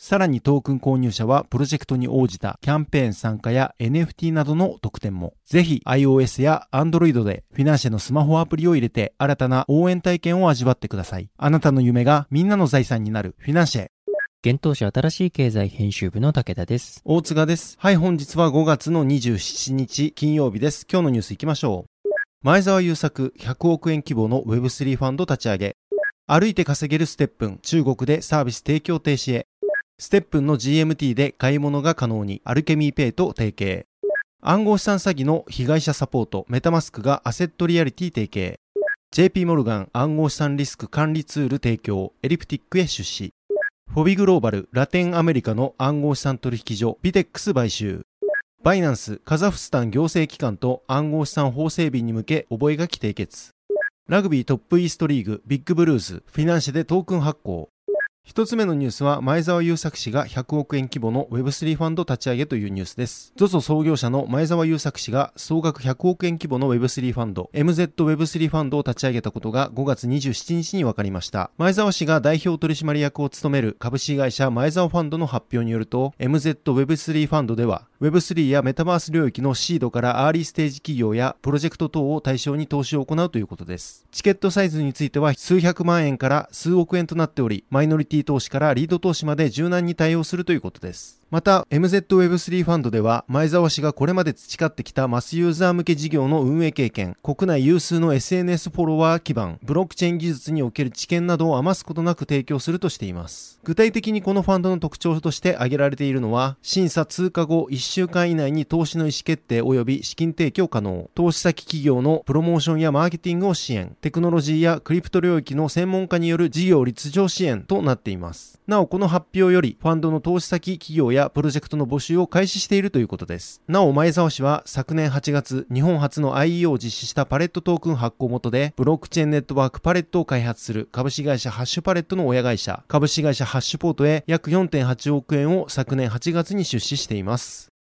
さらにトークン購入者はプロジェクトに応じたキャンペーン参加や NFT などの特典も。ぜひ iOS や Android でフィナンシェのスマホアプリを入れて新たな応援体験を味わってください。あなたの夢がみんなの財産になるフィナンシェ。現当社新しい経済編集部の武田です。大塚です。はい、本日は5月の27日金曜日です。今日のニュース行きましょう。前澤友作100億円規模の Web3 ファンド立ち上げ。歩いて稼げるステップン、中国でサービス提供停止へ。ステップンの GMT で買い物が可能に、アルケミーペイと提携。暗号資産詐欺の被害者サポート、メタマスクがアセットリアリティ提携。JP モルガン暗号資産リスク管理ツール提供、エリプティックへ出資。フォビグローバル、ラテンアメリカの暗号資産取引所、ビテックス買収。バイナンス、カザフスタン行政機関と暗号資産法整備に向け覚書締結。ラグビートップイーストリーグ、ビッグブルーズ、フィナンシェでトークン発行。一つ目のニュースは前澤友作氏が100億円規模の Web3 ファンド立ち上げというニュースです。ZOZO 創業者の前澤友作氏が総額100億円規模の Web3 ファンド MZWeb3 ファンドを立ち上げたことが5月27日に分かりました。前澤氏が代表取締役を務める株式会社前澤ファンドの発表によると MZWeb3 ファンドでは Web3 やメタバース領域のシードからアーリーステージ企業やプロジェクト等を対象に投資を行うということです。チケットサイズについては数百万円から数億円となっており、マイノリティ投資からリード投資まで柔軟に対応するということです。また、MZWeb3 ファンドでは、前澤氏がこれまで培ってきたマスユーザー向け事業の運営経験、国内有数の SNS フォロワー基盤、ブロックチェーン技術における知見などを余すことなく提供するとしています。具体的にこのファンドの特徴として挙げられているのは、審査通過後1週間以内に投資の意思決定及び資金提供可能、投資先企業のプロモーションやマーケティングを支援、テクノロジーやクリプト領域の専門家による事業立場支援となっています。なお、この発表より、ファンドの投資先企業やプロジェクトの募集を開始しているということです。なお、前澤氏は昨年8月、日本初の IEO を実施したパレットトークン発行元で、ブロックチェーンネットワークパレットを開発する株式会社ハッシュパレットの親会社、株式会社ハッシュポートへ約4.8億円を昨年8月に出資しています。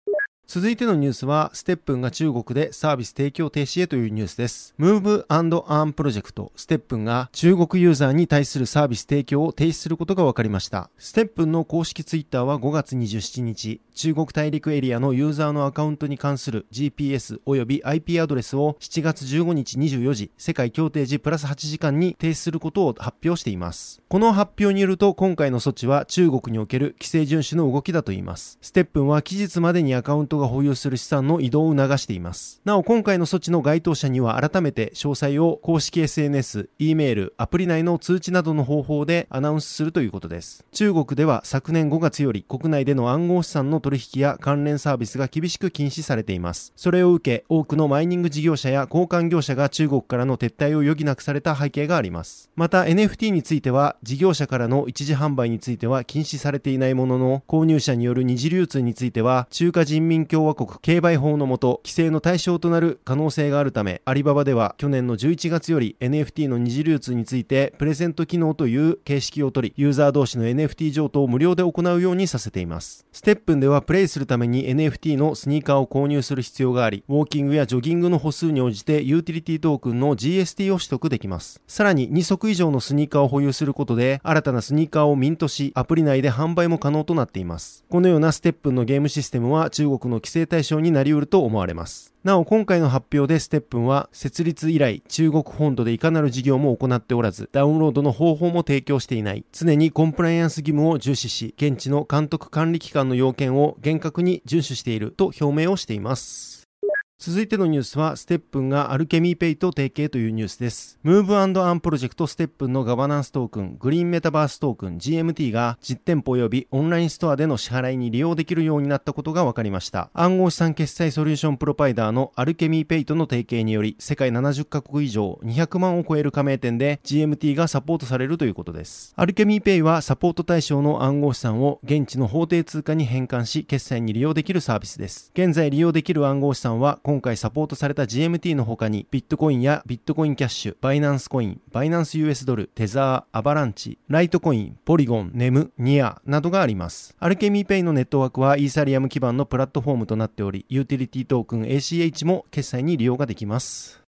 続いてのニュースは、ステップンが中国でサービス提供停止へというニュースです。Move Arm プロジェクト、ステップンが中国ユーザーに対するサービス提供を停止することが分かりました。ステップンの公式ツイッターは5月27日、中国大陸エリアのユーザーのアカウントに関する GPS 及び IP アドレスを7月15日24時、世界協定時プラス8時間に停止することを発表しています。この発表によると、今回の措置は中国における規制遵守の動きだといいます。ステップンは期日までにアカウントが保有する資産の移動を促しています。なお、今回の措置の該当者には改めて詳細を公式 SNS、E メール、アプリ内の通知などの方法でアナウンスするということです。中国では昨年5月より国内での暗号資産の取引や関連サービスが厳しく禁止されています。それを受け、多くのマイニング事業者や交換業者が中国からの撤退を余儀なくされた背景があります。また NFT については、事業者からの一時販売については禁止されていないものの、購入者による二次流通については、中華人民共和国競売法のもと、規制の対象となる可能性があるため、アリババでは去年の11月より NFT の二次流通について、プレゼント機能という形式を取り、ユーザー同士の NFT 譲渡を無料で行うようにさせています。ステップンではプレイするために NFT のスニーカーを購入する必要があり、ウォーキングやジョギングの歩数に応じてユーティリティトークンの GST を取得できます。さらに2足以上のスニーカーを保有することで、新たなスニーカーをミントし、アプリ内で販売も可能となっています。このようなステップンのゲームシステムは中国のの規制対象になりうると思われます。なお今回の発表でステップンは設立以来中国本土でいかなる事業も行っておらずダウンロードの方法も提供していない常にコンプライアンス義務を重視し現地の監督管理機関の要件を厳格に遵守していると表明をしています続いてのニュースは、ステップンがアルケミーペイと提携というニュースです。ムーブアンプロジェクトステップンのガバナンストークン、グリーンメタバーストークン GMT が実店舗及びオンラインストアでの支払いに利用できるようになったことが分かりました。暗号資産決済ソリューションプロバイダーのアルケミーペイとの提携により、世界70カ国以上200万を超える加盟店で GMT がサポートされるということです。アルケミーペイはサポート対象の暗号資産を現地の法定通貨に変換し、決済に利用できるサービスです。現在利用できる暗号資産は今回サポートされた GMT の他にビットコインやビットコインキャッシュ、バイナンスコイン、バイナンス US ドル、テザー、アバランチ、ライトコイン、ポリゴン、ネム、ニアなどがあります。アルケミーペイのネットワークはイーサリアム基盤のプラットフォームとなっており、ユーティリティトークン ACH も決済に利用ができます。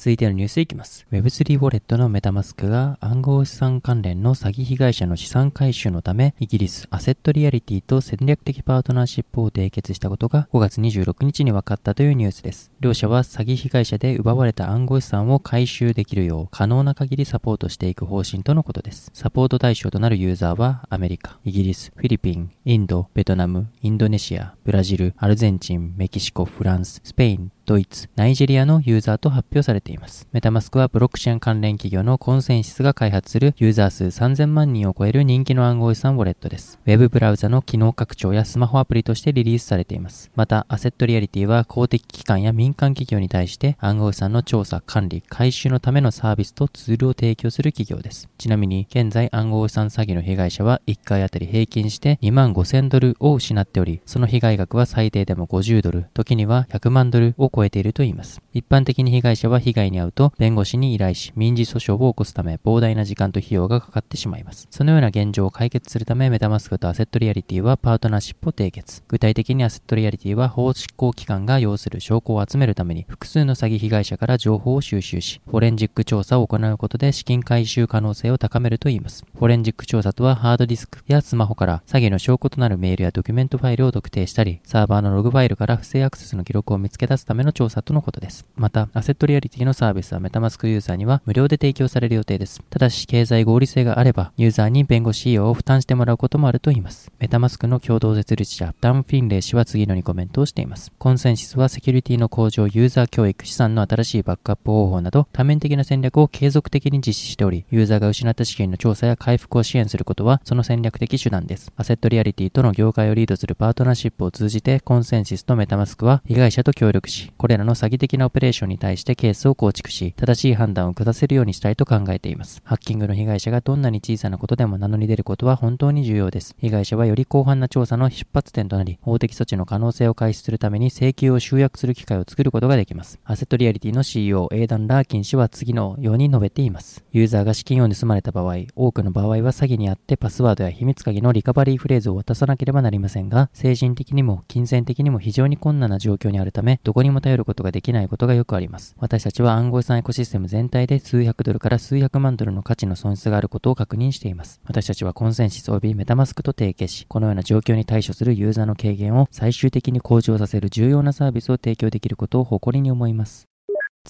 続いてのニュースいきます。Web3 ウォレットのメタマスクが暗号資産関連の詐欺被害者の資産回収のため、イギリスアセットリアリティと戦略的パートナーシップを締結したことが5月26日に分かったというニュースです。両者は詐欺被害者で奪われた暗号資産を回収できるよう可能な限りサポートしていく方針とのことです。サポート対象となるユーザーはアメリカ、イギリス、フィリピン、インド、ベトナム、インドネシア、ブラジル、アルゼンチン、メキシコ、フランス、スペイン、ドイツ、ナイジェリアのユーザーと発表されています。メタマスクはブロックチェーン関連企業のコンセンシスが開発するユーザー数3000万人を超える人気の暗号資産ウォレットです。ウェブブラウザの機能拡張やスマホアプリとしてリリースされています。また、アセットリアリティは公的機関や民間企業に対して暗号資産の調査、管理、回収のためのサービスとツールを提供する企業です。ちなみに、現在暗号資産詐欺の被害者は1回あたり平均して2万5000ドルを失っており、その被害額は最低でも50ドル、時には100万ドルを超えているといいます。。一般的に被害者は被害に遭うと弁護士に依頼し民事訴訟を起こすため膨大な時間と費用がかかってしまいます。そのような現状を解決するためメタマスクとアセットリアリティはパートナーシップを締結。具体的にアセットリアリティは法執行機関が要する証拠を集めるために複数の詐欺被害者から情報を収集し、フォレンジック調査を行うことで資金回収可能性を高めるといいます。フォレンジック調査とはハードディスクやスマホから詐欺の証拠となるメールやドキュメントファイルを特定したり、サーバーのログファイルから不正アクセスの記録を見つけ出すための調査とのことです。また、アセットリアリティのサービスはメタマスクユーザーには無料で提供される予定です。ただし、経済合理性があれば、ユーザーに弁護士費用を負担してもらうこともあると言います。メタマスクの共同設立者、ダン・フィンレイ氏は次のようにコメントをしています。コンセンシスはセキュリティの向上、ユーザー教育、資産の新しいバックアップ方法など、多面的な戦略を継続的に実施しており、ユーザーが失った資金の調査や回復を支援することは、その戦略的手段です。アセットリアリティとの業界をリードするパートナーシップを通じて、コンセンシスとメタマスクは被害者と協力し、これらの詐欺的なオペレーションに対してケースを構築し、正しい判断を下せるようにしたいと考えています。ハッキングの被害者がどんなに小さなことでも名乗り出ることは本当に重要です。被害者はより広範な調査の出発点となり、法的措置の可能性を開始するために請求を集約する機会を作ることができます。アセットリアリティの CEO、エイダン・ラーキン氏は次のように述べています。ユーザーが資金を盗まれた場合、多くの場合は詐欺にあってパスワードや秘密鍵のリカバリーフレーズを渡さなければなりませんが、精神的にも金銭的にも非常に困難な状況にあるため、どこにも頼頼ることができないことがよくあります。私たちは暗号資産エコシステム全体で数百ドルから数百万ドルの価値の損失があることを確認しています。私たちはコンセンシス及びメタマスクと提携し、このような状況に対処するユーザーの軽減を最終的に向上させる重要なサービスを提供できることを誇りに思います。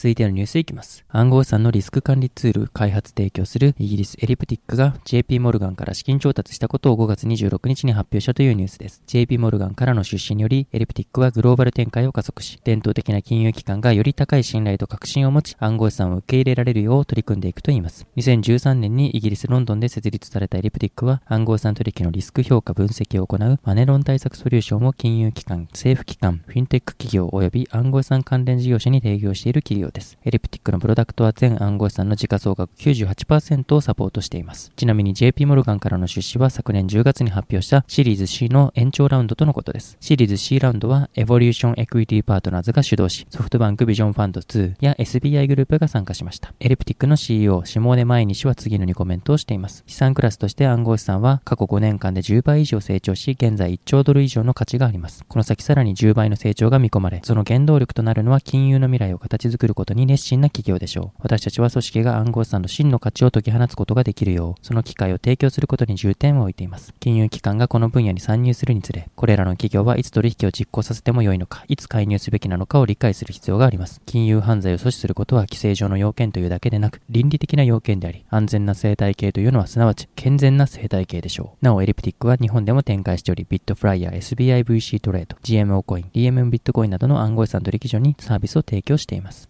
続いてのニュースいきます。暗号資産のリスク管理ツール開発提供するイギリスエリプティックが JP モルガンから資金調達したことを5月26日に発表したというニュースです。JP モルガンからの出資によりエリプティックはグローバル展開を加速し、伝統的な金融機関がより高い信頼と確信を持ち暗号資産を受け入れられるよう取り組んでいくといいます。2013年にイギリス・ロンドンで設立されたエリプティックは暗号資産取引のリスク評価分析を行うマネロン対策ソリューションを金融機関、政府機関、フィンテック企業及び暗号資産関連事業者に提供している企業ようです。エリプティックのプロダクトは全暗号資産の時価総額98%をサポートしています。ちなみに JP モルガンからの出資は昨年10月に発表したシリーズ C の延長ラウンドとのことです。シリーズ C ラウンドはエボリューションエクイティパートナーズが主導し、ソフトバンクビジョンファンド2や SBI グループが参加しました。エリプティックの CEO、シモーネ・マイニ氏は次のようにコメントをしています。資産クラスとして暗号資産は過去5年間で10倍以上成長し、現在1兆ドル以上の価値があります。この先さらに10倍の成長が見込まれ、その原動力となるのは金融の未来を形作ることに熱心な企業でしょう。私たちは組織が暗号資産の真の価値を解き放つことができるよう、その機会を提供することに重点を置いています。金融機関がこの分野に参入するにつれ、これらの企業はいつ取引を実行させても良いのか、いつ介入すべきなのかを理解する必要があります。金融犯罪を阻止することは規制上の要件というだけでなく、倫理的な要件であり、安全な生態系というのはすなわち健全な生態系でしょう。なお、エリプティックは日本でも展開しており、ビットフライヤー、SBIVC トレード、GMO コイン、DMM ビットコインなどの暗号資産取引所にサービスを提供しています。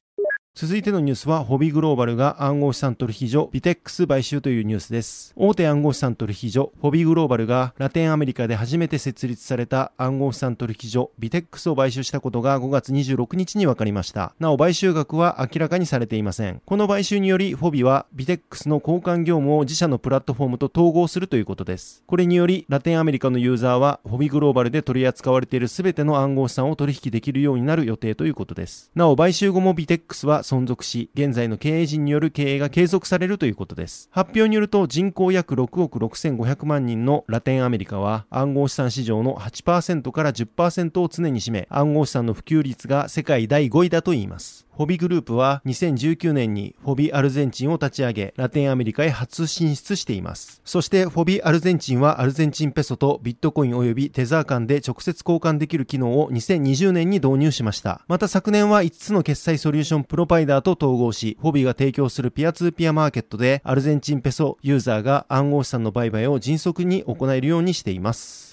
続いてのニュースは、ホビグローバルが暗号資産取引所ビテックス買収というニュースです。大手暗号資産取引所、ホビグローバルがラテンアメリカで初めて設立された暗号資産取引所ビテックスを買収したことが5月26日に分かりました。なお、買収額は明らかにされていません。この買収により、フォビはビテックスの交換業務を自社のプラットフォームと統合するということです。これにより、ラテンアメリカのユーザーは、ホビグローバルで取り扱われている全ての暗号資産を取引できるようになる予定ということです。なお、買収後もビテックスは存続し、現在の経営陣による経営が継続されるということです。発表によると人口約6億6500万人のラテンアメリカは暗号資産市場の8%から10%を常に占め暗号資産の普及率が世界第5位だといいます。フォビグループは2019年にフォビアルゼンチンを立ち上げ、ラテンアメリカへ初進出しています。そしてフォビアルゼンチンはアルゼンチンペソとビットコイン及びテザー間で直接交換できる機能を2020年に導入しました。また昨年は5つの決済ソリューションプロパイダーと統合し、ホビーが提供するピアツーピアマーケットでアルゼンチンペソユーザーが暗号資産の売買を迅速に行えるようにしています。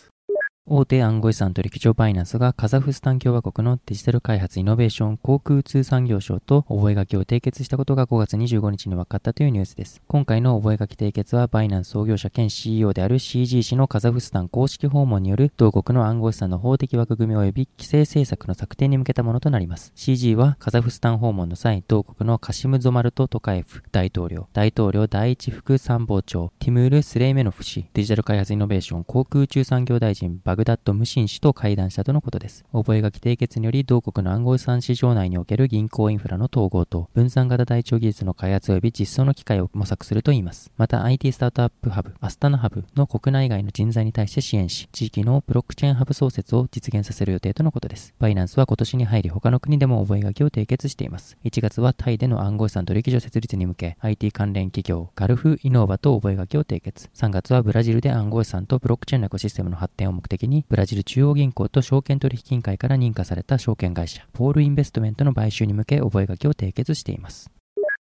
大手暗号資産取引所バイナンスがカザフスタン共和国のデジタル開発イノベーション航空通産業省と覚書を締結したことが5月25日に分かったというニュースです。今回の覚書締結はバイナンス創業者兼 CEO である CG 氏のカザフスタン公式訪問による同国の暗号資産の法的枠組み及び規制政策の策定に向けたものとなります。CG はカザフスタン訪問の際、同国のカシム・ゾマルト・トカエフ大統領、大統領第一副参謀長、ティムール・スレイメノフ氏、デジタル開発イノベーション航空宇宙産業大臣バグダッド・ムシン氏と会談したとのことです。覚書締結により、同国の暗号資産市場内における銀行インフラの統合と、分散型台帳技術の開発及び実装の機会を模索するといいます。また、IT スタートアップハブ、アスタナハブの国内外の人材に対して支援し、地域のブロックチェーンハブ創設を実現させる予定とのことです。バイナンスは今年に入り他の国でも覚書を締結しています。1月はタイでの暗号資産取引所設立に向け、IT 関連企業、ガルフイノーバと覚書を締結。3月はブラジルで暗号資産とブロックチェーンのエコシステムの発展を目的に、ブラジル中央銀行と証券取引委員会から認可された証券会社、ポールインベストメントの買収に向け覚書を締結しています。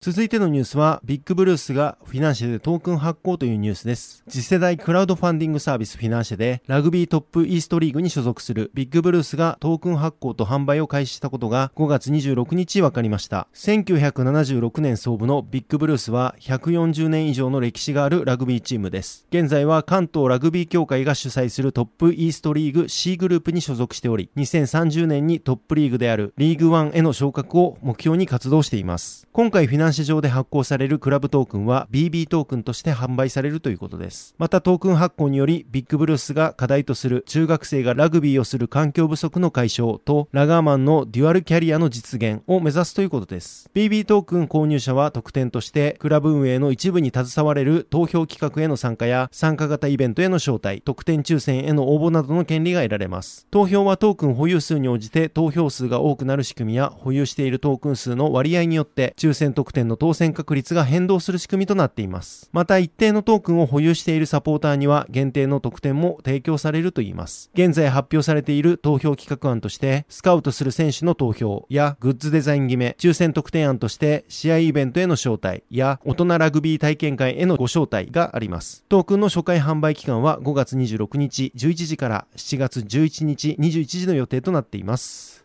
続いてのニュースは、ビッグブルースがフィナンシェでトークン発行というニュースです。次世代クラウドファンディングサービスフィナンシェで、ラグビートップイーストリーグに所属するビッグブルースがトークン発行と販売を開始したことが5月26日分かりました。1976年創部のビッグブルースは140年以上の歴史があるラグビーチームです。現在は関東ラグビー協会が主催するトップイーストリーグ C グループに所属しており、2030年にトップリーグであるリーグ1への昇格を目標に活動しています。今回フィナンシェ上で発行されるクラブトークンは BB トークンとして販売されるということです。またトークン発行によりビッグブルースが課題とする中学生がラグビーをする環境不足の解消とラガーマンのデュアルキャリアの実現を目指すということです。BB トークン購入者は特典としてクラブ運営の一部に携われる投票企画への参加や参加型イベントへの招待、特典抽選への応募などの権利が得られます。投票はトークン保有数に応じて投票数が多くなる仕組みや保有しているトークン数の割合によって抽選特典の当選確率率が変動する仕組みとなっています。また一定のトークンを保有しているサポーターには限定の特典も提供されるといいます。現在発表されている投票企画案として、スカウトする選手の投票やグッズデザイン決め、抽選特典案として試合イベントへの招待や大人ラグビー体験会へのご招待があります。トークンの初回販売期間は5月26日11時から7月11日21時の予定となっています。